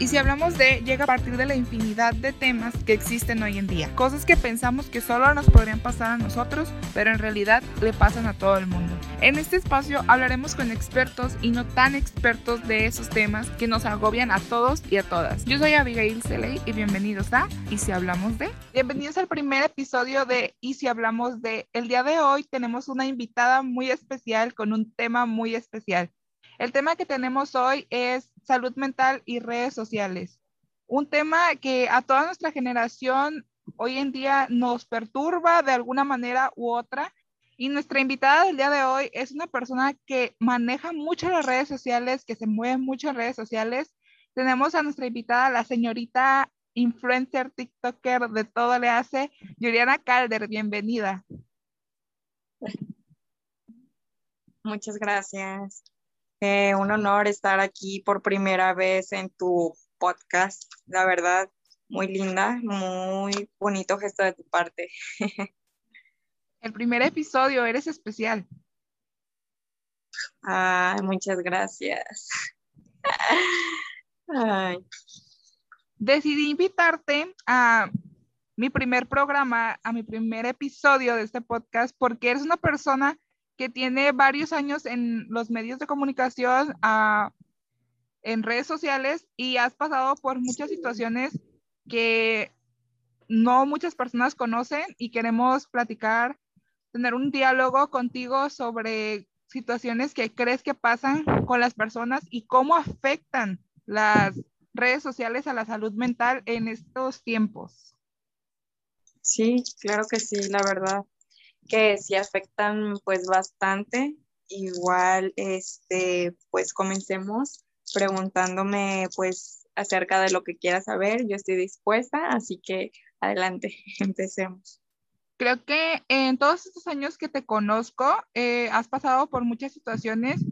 Y si hablamos de, llega a partir de la infinidad de temas que existen hoy en día. Cosas que pensamos que solo nos podrían pasar a nosotros, pero en realidad le pasan a todo el mundo. En este espacio hablaremos con expertos y no tan expertos de esos temas que nos agobian a todos y a todas. Yo soy Abigail Seley y bienvenidos a Y si hablamos de. Bienvenidos al primer episodio de Y si hablamos de. El día de hoy tenemos una invitada muy especial con un tema muy especial. El tema que tenemos hoy es salud mental y redes sociales. Un tema que a toda nuestra generación hoy en día nos perturba de alguna manera u otra. Y nuestra invitada del día de hoy es una persona que maneja mucho las redes sociales, que se mueve mucho en redes sociales. Tenemos a nuestra invitada, la señorita influencer, TikToker, de todo le hace, Juliana Calder. Bienvenida. Muchas gracias. Eh, un honor estar aquí por primera vez en tu podcast. La verdad, muy linda, muy bonito gesto de tu parte. El primer episodio, eres especial. Ay, muchas gracias. Decidí invitarte a mi primer programa, a mi primer episodio de este podcast, porque eres una persona que tiene varios años en los medios de comunicación, ah, en redes sociales y has pasado por muchas situaciones que no muchas personas conocen y queremos platicar, tener un diálogo contigo sobre situaciones que crees que pasan con las personas y cómo afectan las redes sociales a la salud mental en estos tiempos. Sí, claro que sí, la verdad que sí afectan pues bastante. Igual, este, pues comencemos preguntándome pues acerca de lo que quieras saber. Yo estoy dispuesta, así que adelante, empecemos. Creo que en todos estos años que te conozco, eh, has pasado por muchas situaciones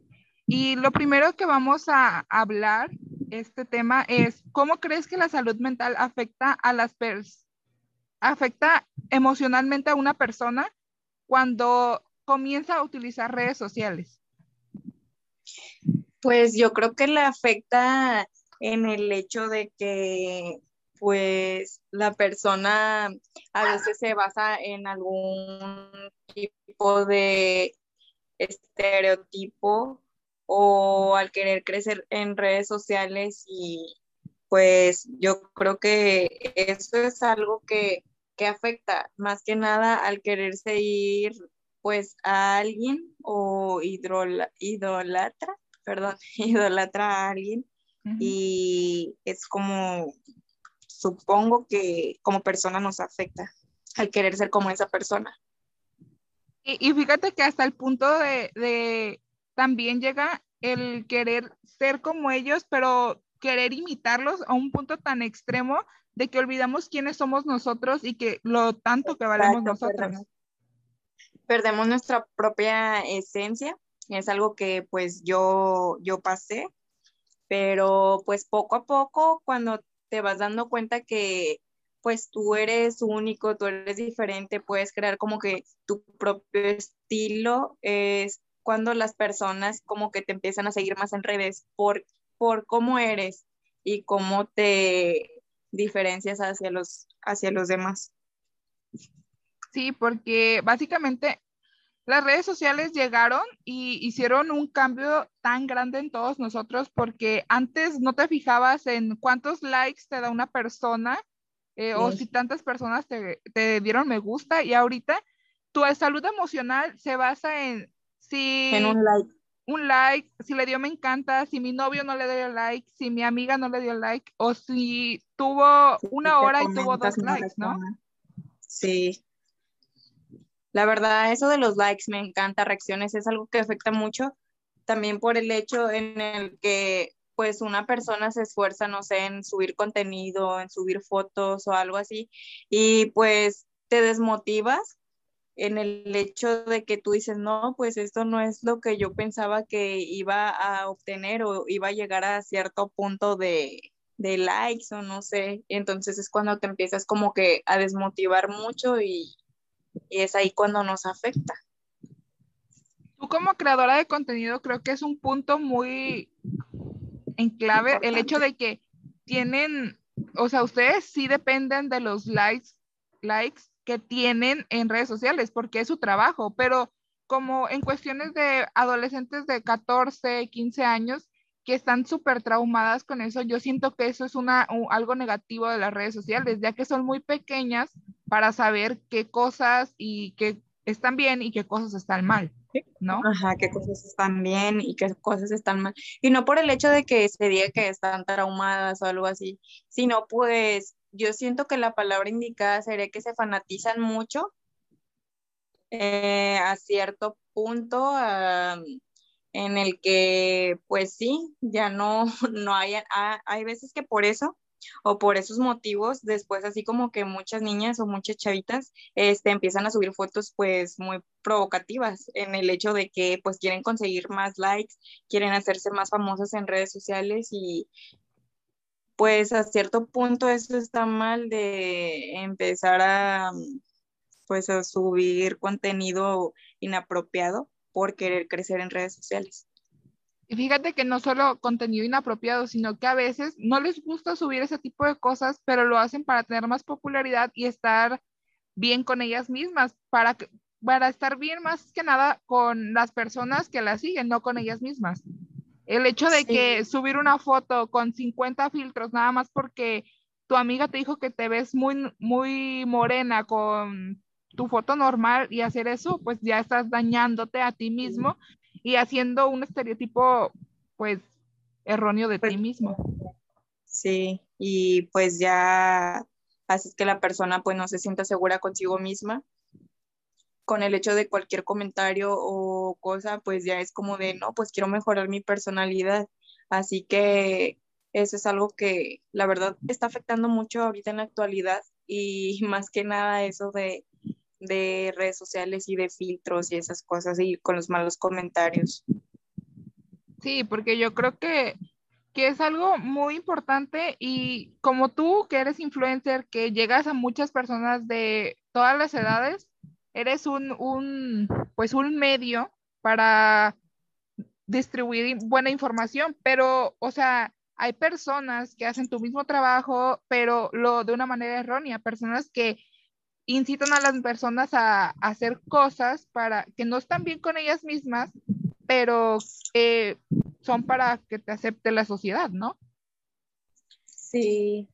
y lo primero que vamos a hablar, este tema, es cómo crees que la salud mental afecta a las personas, afecta emocionalmente a una persona cuando comienza a utilizar redes sociales? Pues yo creo que le afecta en el hecho de que pues la persona a veces se basa en algún tipo de estereotipo o al querer crecer en redes sociales y pues yo creo que eso es algo que que afecta más que nada al quererse ir pues a alguien o idolatra, perdón, idolatra a alguien y es como, supongo que como persona nos afecta al querer ser como esa persona. Y, fíjate que hasta el punto de, de también llega el querer ser como ellos, pero querer imitarlos a un punto tan extremo de que olvidamos quiénes somos nosotros y que lo tanto que valemos nosotros. Perdemos. nuestra propia esencia, es algo que pues yo, yo pasé, pero pues poco a poco cuando te vas dando cuenta que pues tú eres único, tú eres diferente, puedes crear como que tu propio estilo, es cuando las personas como que te empiezan a seguir más en redes por, por cómo eres y cómo te diferencias hacia los, hacia los demás. Sí, porque básicamente las redes sociales llegaron y hicieron un cambio tan grande en todos nosotros porque antes no te fijabas en cuántos likes te da una persona eh, o si tantas personas te, te, dieron me gusta y ahorita tu salud emocional se basa en si... En un like un like, si le dio me encanta, si mi novio no le dio like, si mi amiga no le dio like, o si tuvo una hora y tuvo dos likes, ¿no? Sí. La verdad, eso de los likes me encanta, reacciones, es algo que afecta mucho también por el hecho en el que pues una persona se esfuerza, no sé, en subir contenido, en subir fotos o algo así, y pues te desmotivas en el hecho de que tú dices, no, pues esto no es lo que yo pensaba que iba a obtener o iba a llegar a cierto punto de, likes o no sé. Entonces es cuando te empiezas como que a desmotivar mucho y, y es ahí cuando nos afecta. Tú como creadora de contenido creo que es un punto muy en clave el hecho de que tienen, o sea, ustedes sí dependen de los likes, likes que tienen en redes sociales porque es su trabajo, pero como en cuestiones de adolescentes de 14, 15 años que están súper traumadas con eso, yo siento que eso es una, algo negativo de las redes sociales, ya que son muy pequeñas para saber qué cosas y qué están bien y qué cosas están mal. ¿no? Ajá, qué cosas están bien y qué cosas están mal. Y no por el hecho de que se diga que están traumadas o algo así, sino pues yo siento que la palabra indicada sería que se fanatizan mucho eh, a cierto punto en el que pues sí, ya no, no hay, hay veces que por eso o por esos motivos, después así como que muchas niñas o muchas chavitas este, empiezan a subir fotos pues muy provocativas en el hecho de que pues quieren conseguir más likes, quieren hacerse más famosas en redes sociales y pues a cierto punto eso está mal de empezar a pues a subir contenido inapropiado por querer crecer en redes sociales. Y fíjate que no solo contenido inapropiado, sino que a veces no les gusta subir ese tipo de cosas, pero lo hacen para tener más popularidad y estar bien con ellas mismas, para, para estar bien más que nada con las personas que las siguen, no con ellas mismas. El hecho de que subir una foto con 50 filtros nada más porque tu amiga te dijo que te ves muy, muy morena con tu foto normal y hacer eso, pues ya estás dañándote a ti mismo y haciendo un estereotipo, pues, erróneo de ti pues, mismo. Sí, y pues ya haces que la persona pues no se sienta segura consigo misma. Con el hecho de cualquier comentario o cosa, pues ya es como de, no, pues quiero mejorar mi personalidad. Así que eso es algo que la verdad está afectando mucho ahorita en la actualidad y más que nada eso de de redes sociales y de filtros y esas cosas y con los malos comentarios. Sí, porque yo creo que, que es algo muy importante y como tú que eres influencer, que llegas a muchas personas de todas las edades, eres un, un pues un medio para distribuir buena información, pero, o sea, hay personas que hacen tu mismo trabajo, pero lo de una manera errónea, personas que incitan a las personas a, hacer cosas para que no están bien con ellas mismas, pero son para que te acepte la sociedad, ¿no? Sí.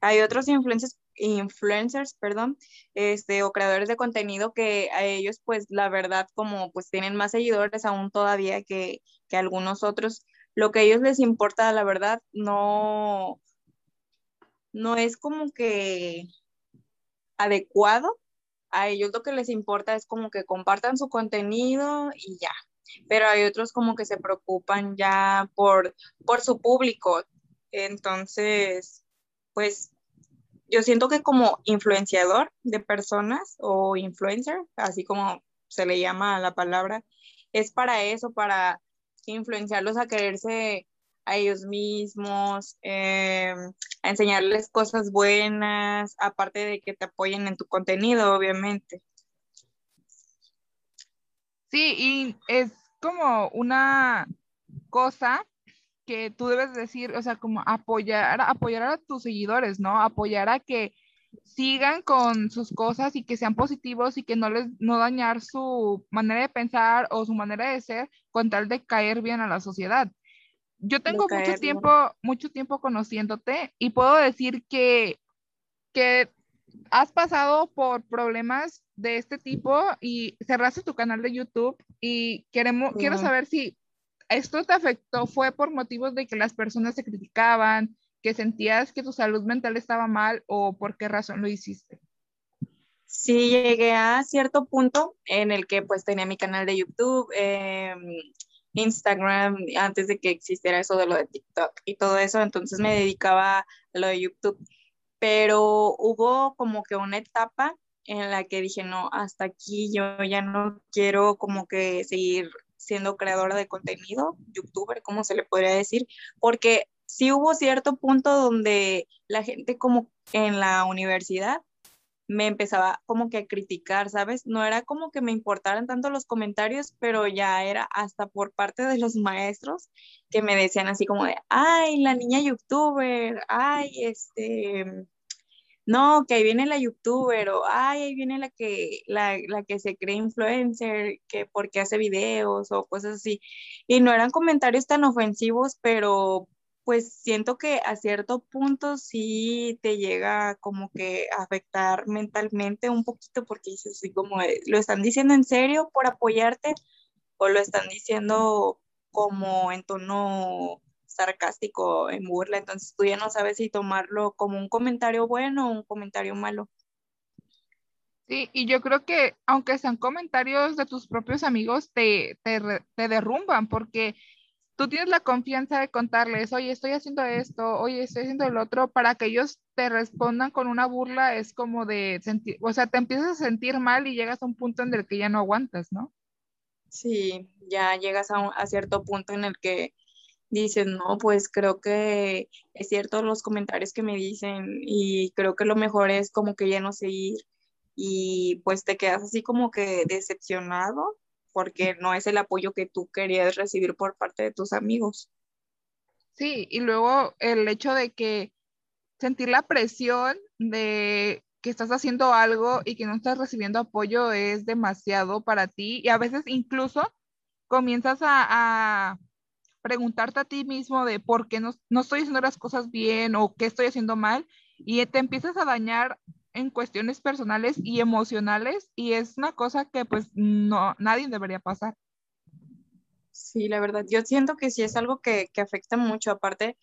Hay otros influencers, influencers, perdón, este, o creadores de contenido que a ellos, pues, la verdad, como pues tienen más seguidores aún todavía que, que algunos otros, lo que a ellos les importa, la verdad, no, no es como que adecuado, a ellos lo que les importa es como que compartan su contenido y ya. Pero hay otros como que se preocupan ya por, por su público. Entonces, pues yo siento que como influenciador de personas o influencer, así como se le llama la palabra, es para eso, para influenciarlos a quererse a ellos mismos, eh, a enseñarles cosas buenas, aparte de que te apoyen en tu contenido, obviamente. Sí, y es como una cosa que tú debes decir, o sea, como apoyar, apoyar a tus seguidores, ¿no? Apoyar a que sigan con sus cosas y que sean positivos y que no les no dañar su manera de pensar o su manera de ser con tal de caer bien a la sociedad. Yo tengo mucho tiempo, mucho tiempo conociéndote y puedo decir que, que has pasado por problemas de este tipo y cerraste tu canal de YouTube y queremos, quiero saber si esto te afectó, fue por motivos de que las personas se criticaban, que sentías que tu salud mental estaba mal o por qué razón lo hiciste. Sí, llegué a cierto punto en el que pues tenía mi canal de YouTube, eh, Instagram antes de que existiera eso de lo de TikTok y todo eso, entonces me dedicaba a lo de YouTube. Pero hubo como que una etapa en la que dije, no, hasta aquí yo ya no quiero como que seguir siendo creadora de contenido, youtuber, como se le podría decir, porque sí hubo cierto punto donde la gente como en la universidad me empezaba como que a criticar, ¿sabes? No era como que me importaran tanto los comentarios, pero ya era hasta por parte de los maestros que me decían así como de, ay, la niña youtuber, ay, este, no, que ahí viene la youtuber, o ay, ahí viene la que, la, la que se cree influencer, que porque hace videos o cosas así. Y no eran comentarios tan ofensivos, pero pues siento que a cierto punto sí te llega como que afectar mentalmente un poquito porque dices así como, ¿lo están diciendo en serio por apoyarte o lo están diciendo como en tono sarcástico, en burla? Entonces tú ya no sabes si tomarlo como un comentario bueno o un comentario malo. Sí, y yo creo que aunque sean comentarios de tus propios amigos, te, te, te derrumban porque tú tienes la confianza de contarles, oye, estoy haciendo esto, oye, estoy haciendo el otro, para que ellos te respondan con una burla, es como de sentir, o sea, te empiezas a sentir mal y llegas a un punto en el que ya no aguantas, ¿no? Sí, ya llegas a, a cierto punto en el que dices, no, pues creo que es cierto los comentarios que me dicen y creo que lo mejor es como que ya no seguir y pues te quedas así como que decepcionado porque no es el apoyo que tú querías recibir por parte de tus amigos. Sí, y luego el hecho de que sentir la presión de que estás haciendo algo y que no estás recibiendo apoyo es demasiado para ti y a veces incluso comienzas a, a preguntarte a ti mismo de por qué no, no, estoy haciendo las cosas bien o qué estoy haciendo mal y te empiezas a dañar en cuestiones personales y emocionales y es una cosa que pues no, nadie debería pasar. Sí, la verdad, yo siento que sí es algo que, que afecta mucho, aparte,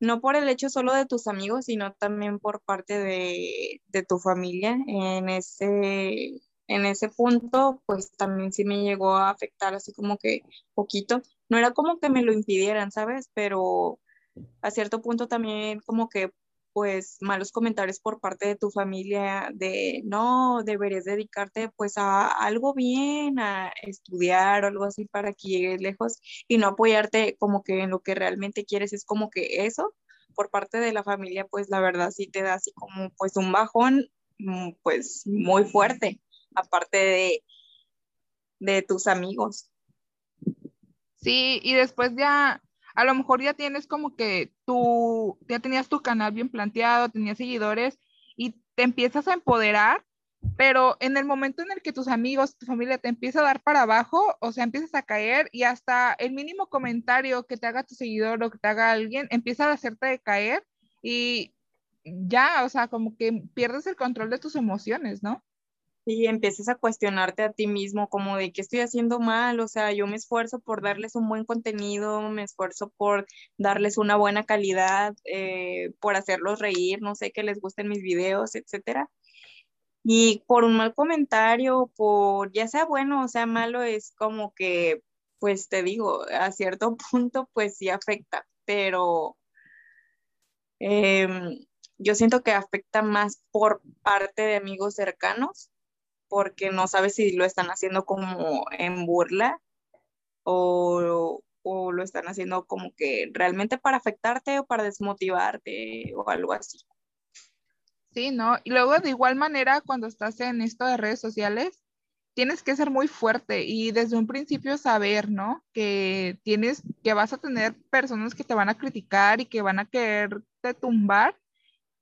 no por el hecho solo de tus amigos, sino también por parte de, de tu familia. En ese, en ese punto, pues también sí me llegó a afectar así como que poquito. No era como que me lo impidieran, ¿sabes? Pero a cierto punto también como que pues malos comentarios por parte de tu familia de no, deberías dedicarte pues a algo bien, a estudiar o algo así para que llegues lejos y no apoyarte como que en lo que realmente quieres es como que eso por parte de la familia pues la verdad sí te da así como pues un bajón mm, pues muy fuerte aparte de de tus amigos. Sí, y después ya a lo mejor ya tienes como que tú, ya tenías tu canal bien planteado, tenías seguidores y te empiezas a empoderar, pero en el momento en el que tus amigos, tu familia te empieza a dar para abajo, o sea, empiezas a caer y hasta el mínimo comentario que te haga tu seguidor o que te haga alguien empieza a hacerte caer y ya, o sea, como que pierdes el control de tus emociones, ¿no? Y empieces a cuestionarte a ti mismo como de qué estoy haciendo mal, o sea, yo me esfuerzo por darles un buen contenido, me esfuerzo por darles una buena calidad, eh, por hacerlos reír, no sé, que les gusten mis videos, etcétera. Y por un mal comentario, por ya sea bueno o sea malo, es como que, pues te digo, a cierto punto, pues sí afecta, pero em, yo siento que afecta más por parte de amigos cercanos porque no sabes si lo están haciendo como en burla o, o lo están haciendo como que realmente para afectarte o para desmotivarte o algo así. Sí, ¿no? Y luego de igual manera, cuando estás en esto de redes sociales, tienes que ser muy fuerte y desde un principio saber, ¿no? Que tienes, que vas a tener personas que te van a criticar y que van a quererte tumbar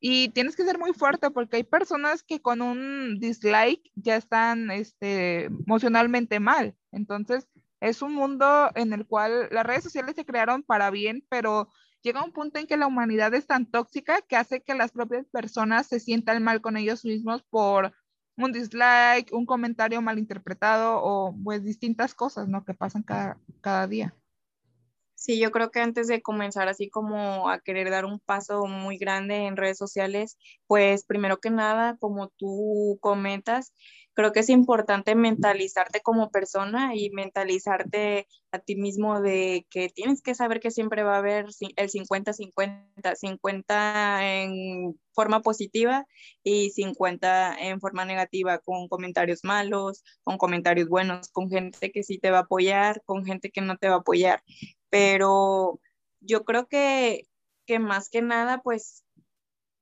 y tienes que ser muy fuerte porque hay personas que con un dislike ya están este, emocionalmente mal. Entonces, es un mundo en el cual las redes sociales se crearon para bien, pero llega un punto en que la humanidad es tan tóxica que hace que las propias personas se sientan mal con ellos mismos por un dislike, un comentario malinterpretado o pues distintas cosas, ¿no? Que pasan cada, cada día. Sí, yo creo que antes de comenzar así como a querer dar un paso muy grande en redes sociales, pues primero que nada, como tú comentas, creo que es importante mentalizarte como persona y mentalizarte a ti mismo de que tienes que saber que siempre va a haber el 50-50, 50 en forma positiva y 50 en forma negativa, con comentarios malos, con comentarios buenos, con gente que sí te va a apoyar, con gente que no te va a apoyar pero yo creo que, que más que nada, pues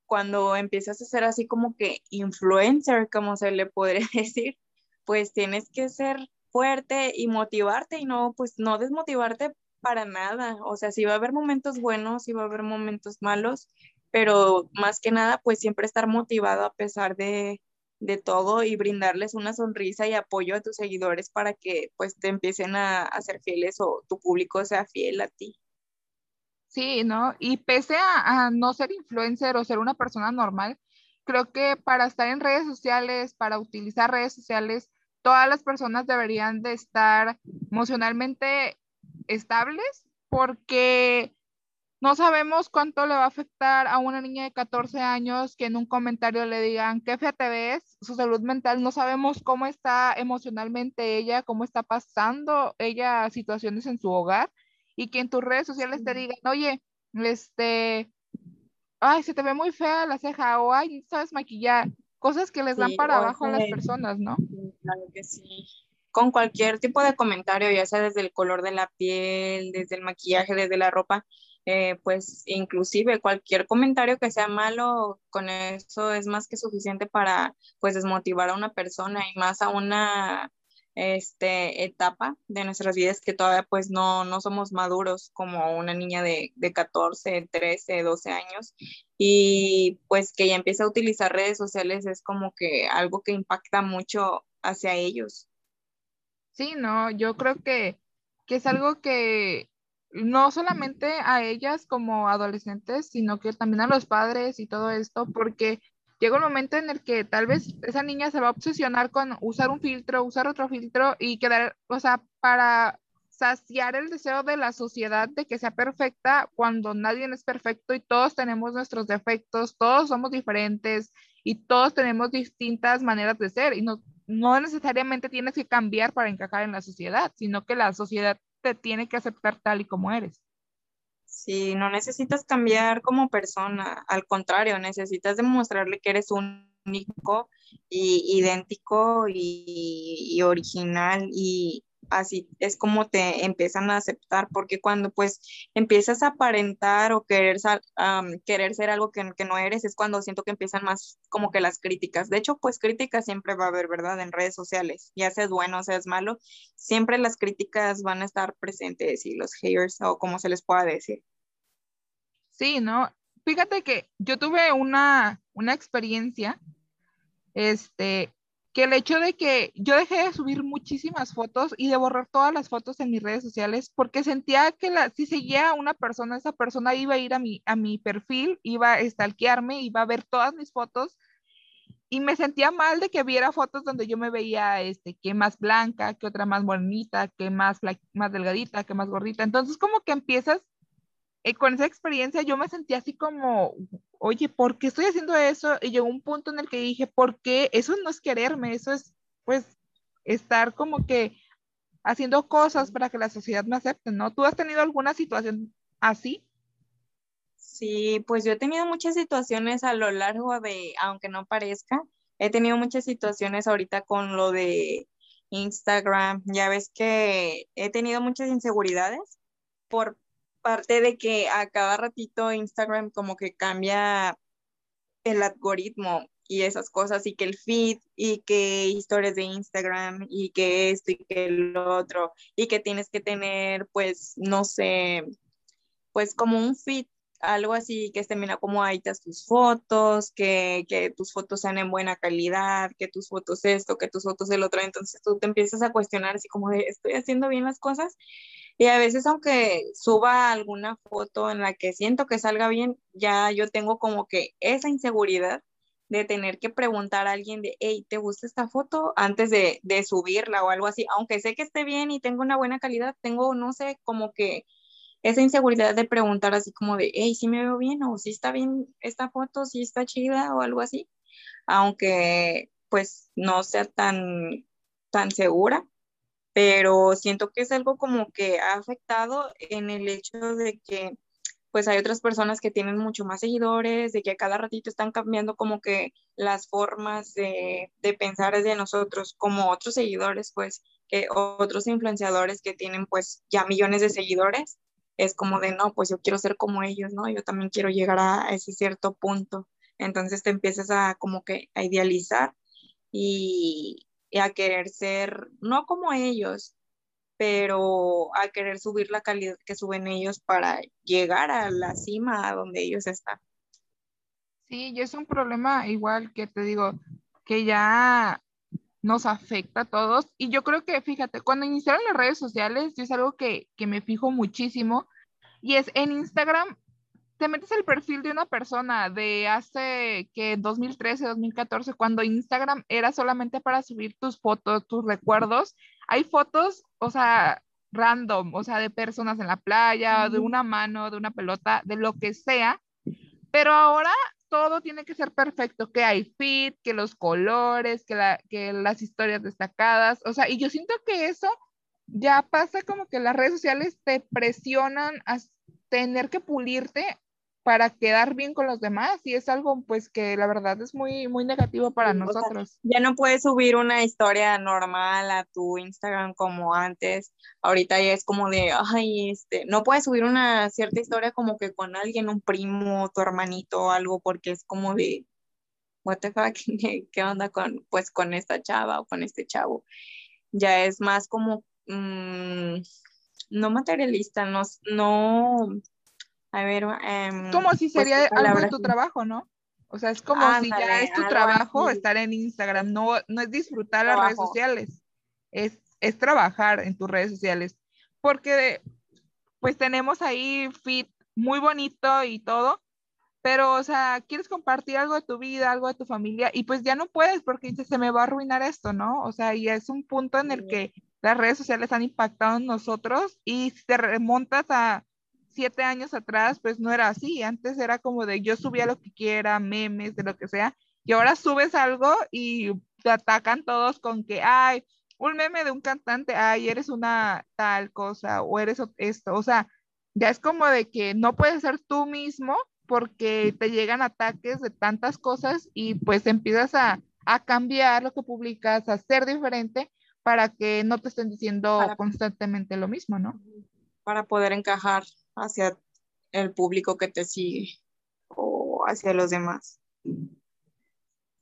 cuando empiezas a ser así como que influencer, como se le podría decir, pues tienes que ser fuerte y motivarte y no, pues no desmotivarte para nada. O sea, sí va a haber momentos buenos, sí va a haber momentos malos, pero más que nada, pues siempre estar motivado a pesar de, de todo y brindarles una sonrisa y apoyo a tus seguidores para que pues te empiecen a, a ser fieles o tu público sea fiel a ti. Sí, ¿no? Y pese a, a, no ser influencer o ser una persona normal, creo que para estar en redes sociales, para utilizar redes sociales, todas las personas deberían de estar emocionalmente estables porque no sabemos cuánto le va a afectar a una niña de 14 años que en un comentario le digan qué fea te ves, su salud mental, no sabemos cómo está emocionalmente ella, cómo está pasando ella situaciones en su hogar y que en tus redes sociales te digan, oye, este, ay, se te ve muy fea la ceja o ay, sabes maquillar, cosas que les dan para abajo a las personas, ¿no? Claro que sí. Con cualquier tipo de comentario, ya sea desde el color de la piel, desde el maquillaje, desde la ropa, eh, pues inclusive cualquier comentario que sea malo, con eso es más que suficiente para pues desmotivar a una persona y más a una este, etapa de nuestras vidas que todavía pues no, no somos maduros como una niña de, de 14, 13, 12 años y pues que ya empieza a utilizar redes sociales es como que algo que impacta mucho hacia ellos. Sí, no, yo creo que, es algo que no solamente a ellas como adolescentes, sino que también a los padres y todo esto, porque llega un momento en el que tal vez esa niña se va a obsesionar con usar un filtro, usar otro filtro y quedar, o sea, para saciar el deseo de la sociedad de que sea perfecta cuando nadie es perfecto y todos tenemos nuestros defectos, todos somos diferentes y todos tenemos distintas maneras de ser y no, no necesariamente tienes que cambiar para encajar en la sociedad, sino que la sociedad te tiene que aceptar tal y como eres. Sí, no necesitas cambiar como persona, al contrario, necesitas demostrarle que eres único y idéntico y, y original y, así es como te empiezan a aceptar, porque cuando pues empiezas a aparentar o querer, querer ser algo que, no eres, es cuando siento que empiezan más como que las críticas. De hecho, pues críticas siempre va a haber, ¿verdad? En redes sociales, ya seas bueno seas malo, siempre las críticas van a estar presentes y los haters o como se les pueda decir. Sí, ¿no? Fíjate que yo tuve una, una experiencia, este, que el hecho de que yo dejé de subir muchísimas fotos y de borrar todas las fotos en mis redes sociales porque sentía que la, si seguía a una persona, esa persona iba a ir a mi, a mi perfil, iba a stalkearme, iba a ver todas mis fotos y me sentía mal de que viera fotos donde yo me veía este, que más blanca, que otra más bonita, que más, más delgadita, que más gordita. Entonces como que empiezas eh, con esa experiencia yo me sentí así como, oye, ¿por qué estoy haciendo eso? Y llegó un punto en el que dije, ¿por qué? Eso no es quererme, eso es pues estar como que haciendo cosas para que la sociedad me acepte, ¿no? ¿Tú has tenido alguna situación así? Sí, pues yo he tenido muchas situaciones a lo largo de, aunque no parezca, he tenido muchas situaciones ahorita con lo de Instagram. Ya ves que he tenido muchas inseguridades por parte de que a cada ratito Instagram como que cambia el algoritmo y esas cosas y que el feed y que historias de Instagram y que esto y que el otro y que tienes que tener pues no sé pues como un feed algo así que esté mira como ahí tus fotos, que, que, tus fotos sean en buena calidad, que tus fotos esto, que tus fotos el otro, entonces tú te empiezas a cuestionar así como de, ¿estoy haciendo bien las cosas? Y a veces aunque suba alguna foto en la que siento que salga bien, ya yo tengo como que esa inseguridad de tener que preguntar a alguien de, hey, ¿te gusta esta foto? Antes de, de subirla o algo así, aunque sé que esté bien y tengo una buena calidad, tengo, no sé, como que esa inseguridad de preguntar así como de, hey, ¿sí me veo bien? o si está bien esta foto, si está chida o algo así, aunque pues no sea tan, tan segura pero siento que es algo como que ha afectado en el hecho de que pues hay otras personas que tienen mucho más seguidores, de que a cada ratito están cambiando como que las formas de, de pensar de nosotros, como otros seguidores, pues, que otros influenciadores que tienen pues ya millones de seguidores, es como de, no, pues yo quiero ser como ellos, ¿no? Yo también quiero llegar a ese cierto punto. Entonces te empiezas a como que a idealizar y, y a querer ser, no como ellos, pero a querer subir la calidad que suben ellos para llegar a la cima a donde ellos están. Sí, y es un problema igual que te digo, que ya nos afecta a todos. Y yo creo que, fíjate, cuando iniciaron las redes sociales, es algo que, que me fijo muchísimo, y es en Instagram, te metes el perfil de una persona de hace que 2013, 2014, cuando Instagram era solamente para subir tus fotos, tus recuerdos. Hay fotos, o sea, random, o sea, de personas en la playa, de una mano, de una pelota, de lo que sea. Pero ahora todo tiene que ser perfecto, que hay fit, que los colores, que, la, que las historias destacadas, o sea, y yo siento que eso ya pasa como que las redes sociales te presionan a tener que pulirte para quedar bien con los demás y es algo pues que la verdad es muy muy negativo para nosotros. ya no puedes subir una historia normal a tu Instagram como antes. Ahorita ya es como de, ay, este, no puedes subir una cierta historia como que con alguien, un primo, tu hermanito o algo porque es como de what the fuck, ¿qué onda con pues con esta chava o con este chavo? Ya es más como mm, no materialista, no, no a ver, em, como si pues, sería algo de tu trabajo, ¿no? O sea, es como si ya es tu trabajo estar en Instagram, no, no es disfrutar las redes sociales, es, es trabajar en tus redes sociales, porque pues tenemos ahí fit muy bonito y todo, pero, o sea, quieres compartir algo de tu vida, algo de tu familia, y pues ya no puedes porque dices, se me va a arruinar esto, ¿no? O sea, y es un punto en el que las redes sociales han impactado en nosotros y si te remontas a siete años atrás, pues no era así. Antes era como de yo subía lo que quiera, memes, de lo que sea, y ahora subes algo y te atacan todos con que, ay, un meme de un cantante, ay, eres una tal cosa, o eres esto. O sea, ya es como de que no puedes ser tú mismo porque te llegan ataques de tantas cosas y pues empiezas a, a cambiar lo que publicas, a ser diferente para que no te estén diciendo constantemente lo mismo, ¿no? Para poder encajar hacia el público que te sigue o hacia los demás.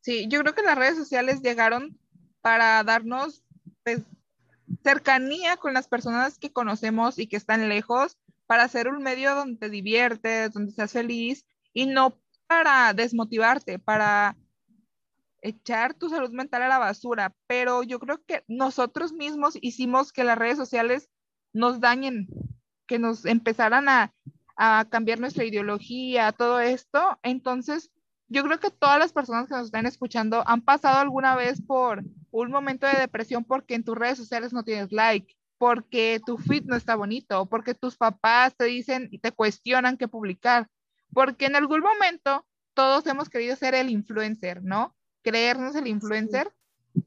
Sí, yo creo que las redes sociales llegaron para darnos pues, cercanía con las personas que conocemos y que están lejos, para hacer un medio donde te diviertes, donde seas feliz y no para desmotivarte, para echar tu salud mental a la basura. Pero yo creo que nosotros mismos hicimos que las redes sociales nos dañen que nos empezaran a, cambiar nuestra ideología, todo esto. Entonces, yo creo que todas las personas que nos están escuchando han pasado alguna vez por un momento de depresión porque en tus redes sociales no tienes like, porque tu feed no está bonito, porque tus papás te dicen y te cuestionan qué publicar, porque en algún momento todos hemos querido ser el influencer, ¿no? Creernos el influencer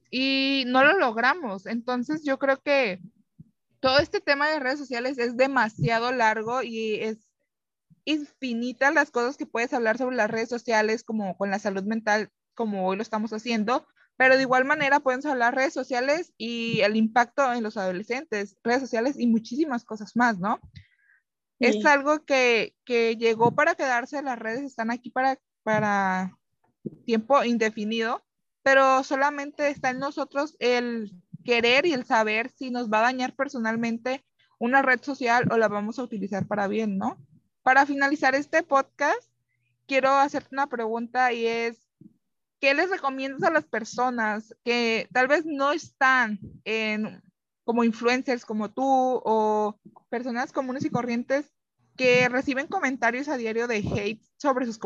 y no lo logramos. Entonces, yo creo que todo este tema de redes sociales es demasiado largo y es infinita las cosas que puedes hablar sobre las redes sociales, como con la salud mental, como hoy lo estamos haciendo, pero de igual manera podemos hablar redes sociales y el impacto en los adolescentes, redes sociales y muchísimas cosas más, ¿no? Es algo que, que, llegó para quedarse, las redes están aquí para, para tiempo indefinido, pero solamente está en nosotros el querer y el saber si nos va a dañar personalmente una red social o la vamos a utilizar para bien, ¿no? Para finalizar este podcast, quiero hacerte una pregunta y es, ¿qué les recomiendas a las personas que tal vez no están en, como influencers como tú o personas comunes y corrientes que reciben comentarios a diario de hate sobre sus,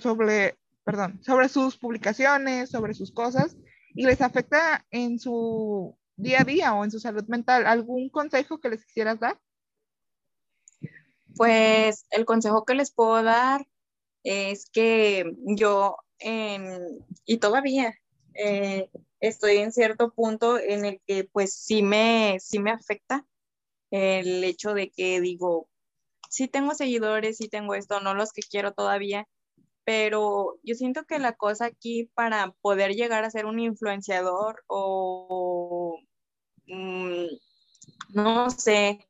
sobre, perdón, sobre sus publicaciones, sobre sus cosas? Y les afecta en su día a día o en su salud mental. ¿Algún consejo que les quisieras dar? Pues el consejo que les puedo dar es que yo, y todavía eh, estoy en cierto punto en el que pues sí me, sí me afecta el hecho de que digo, sí tengo seguidores, sí tengo esto, no los que quiero todavía, pero yo siento que la cosa aquí para poder llegar a ser un influenciador o, mm, no sé,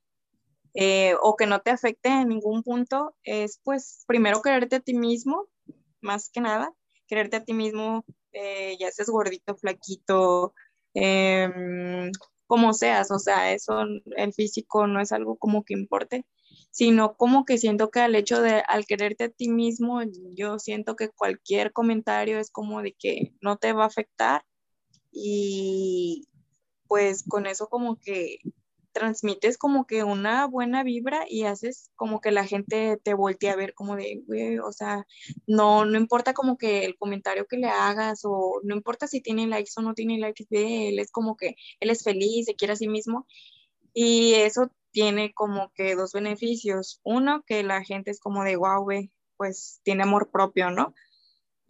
eh, o que no te afecte en ningún punto, es pues primero quererte a ti mismo, más que nada, quererte a ti mismo, eh, ya seas gordito, flaquito, em, como seas, o sea, eso, el físico no es algo como que importe, sino como que siento que al hecho de, al quererte a ti mismo, yo siento que cualquier comentario es como de que no te va a afectar y pues con eso como que transmites como que una buena vibra y haces como que la gente te voltee a ver como de, güey, o sea, no, no importa como que el comentario que le hagas o no importa si tiene likes o no tiene likes de él, es como que él es feliz, se quiere a sí mismo y eso tiene como que dos beneficios. Uno, que la gente es como de, wow, pues tiene amor propio, ¿no?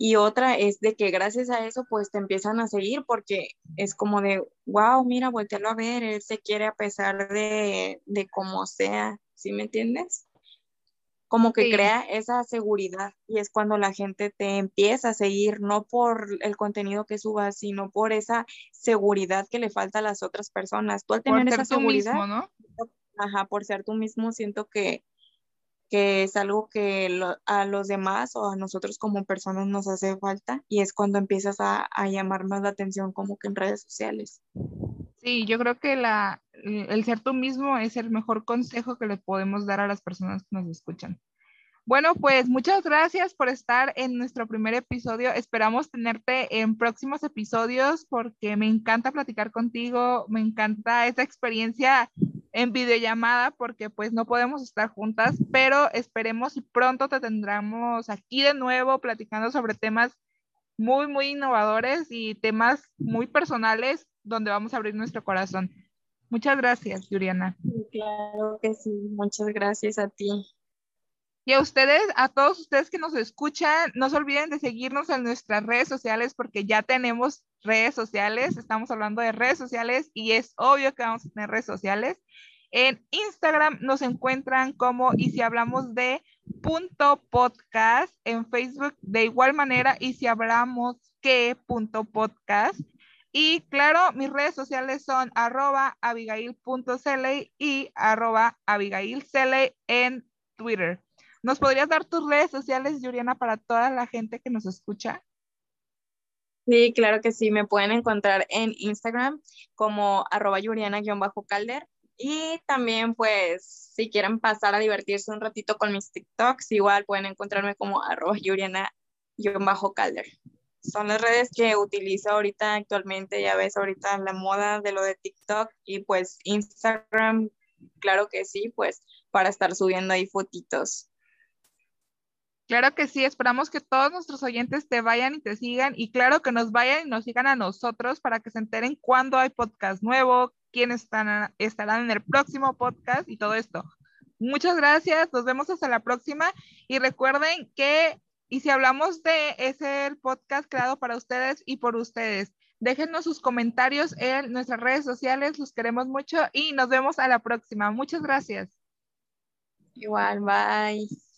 Y otra es de que gracias a eso, pues te empiezan a seguir porque es como de, wow, mira, voltealo a ver, él se quiere a pesar de, de como sea, ¿sí me entiendes? Como que crea esa seguridad y es cuando la gente te empieza a seguir, no por el contenido que subas, sino por esa seguridad que le falta a las otras personas. Tú al tener esa seguridad, mismo, ¿no? Ajá, por ser tú mismo, siento que que es algo que a los demás o a nosotros como personas nos hace falta y es cuando empiezas a, llamar más la atención como que en redes sociales. Sí, yo creo que la, el ser tú mismo es el mejor consejo que le podemos dar a las personas que nos escuchan. Bueno, pues muchas gracias por estar en nuestro primer episodio. Esperamos tenerte en próximos episodios porque me encanta platicar contigo, me encanta esa experiencia en videollamada porque pues no podemos estar juntas, pero esperemos y pronto te tendremos aquí de nuevo platicando sobre temas muy, muy innovadores y temas muy personales donde vamos a abrir nuestro corazón. Muchas gracias, Yuriana. Claro que sí, muchas gracias a ti. Y a ustedes, a todos ustedes que nos escuchan, no se olviden de seguirnos en nuestras redes sociales porque ya tenemos redes sociales, estamos hablando de redes sociales y es obvio que vamos a tener redes sociales. En Instagram nos encuentran como y si hablamos de punto podcast, en Facebook de igual manera y si hablamos que punto podcast. Y claro, mis redes sociales son arroba abigail.cele y arroba abigailcele en Twitter. ¿Nos podrías dar tus redes sociales, Yuriana, para toda la gente que nos escucha? Sí, claro que sí. Me pueden encontrar en Instagram como arroba yuriana-calder. Y también, pues, si quieren pasar a divertirse un ratito con mis TikToks, igual pueden encontrarme como arroba yuriana-calder. Son las redes que utilizo ahorita actualmente, ya ves ahorita la moda de lo de TikTok y pues Instagram, claro que sí, pues para estar subiendo ahí fotitos. Claro que sí, esperamos que todos nuestros oyentes te vayan y te sigan y claro que nos vayan y nos sigan a nosotros para que se enteren cuándo hay podcast nuevo, quiénes están, estarán en el próximo podcast y todo esto. Muchas gracias, nos vemos hasta la próxima y recuerden que, y si hablamos de, ese podcast creado para ustedes y por ustedes. Déjenos sus comentarios en nuestras redes sociales, los queremos mucho y nos vemos a la próxima. Muchas gracias. Igual, bye.